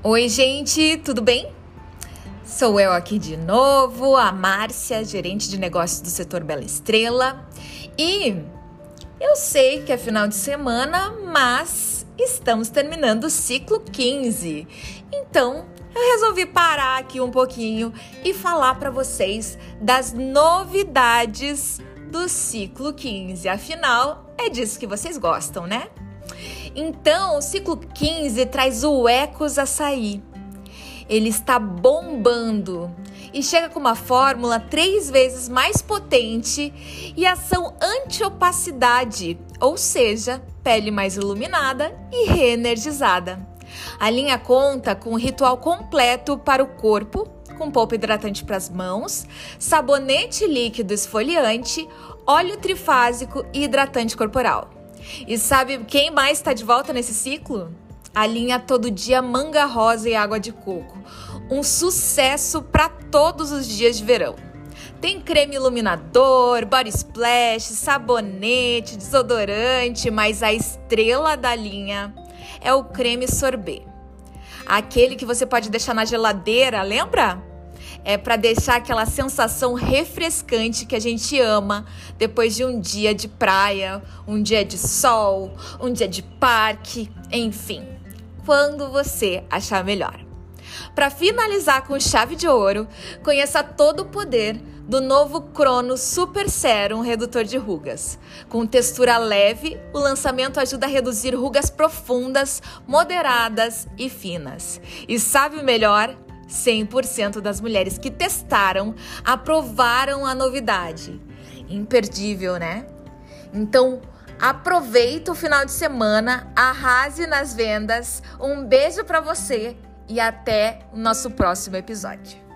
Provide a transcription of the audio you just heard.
Oi, gente, tudo bem? Sou eu aqui de novo, a Márcia, gerente de negócios do setor Bela Estrela. E eu sei que é final de semana, mas estamos terminando o ciclo 15. Então, eu resolvi parar aqui um pouquinho e falar para vocês das novidades do ciclo 15. Afinal, é disso que vocês gostam, né? Então, o ciclo 15 traz o Ecos Açaí. Ele está bombando e chega com uma fórmula três vezes mais potente e ação anti-opacidade, ou seja, pele mais iluminada e reenergizada. A linha conta com um ritual completo para o corpo, com polpa hidratante para as mãos, sabonete líquido esfoliante, óleo trifásico e hidratante corporal. E sabe quem mais está de volta nesse ciclo? A linha Todo Dia Manga Rosa e Água de Coco. Um sucesso para todos os dias de verão. Tem creme iluminador, body splash, sabonete, desodorante, mas a estrela da linha é o creme sorbet. Aquele que você pode deixar na geladeira, lembra? É para deixar aquela sensação refrescante que a gente ama depois de um dia de praia, um dia de sol, um dia de parque, enfim, quando você achar melhor. Para finalizar com chave de ouro, conheça todo o poder do novo Crono Super Serum Redutor de Rugas. Com textura leve, o lançamento ajuda a reduzir rugas profundas, moderadas e finas. E sabe melhor? 100% das mulheres que testaram aprovaram a novidade. Imperdível, né? Então, aproveita o final de semana, arrase nas vendas. Um beijo para você e até o nosso próximo episódio.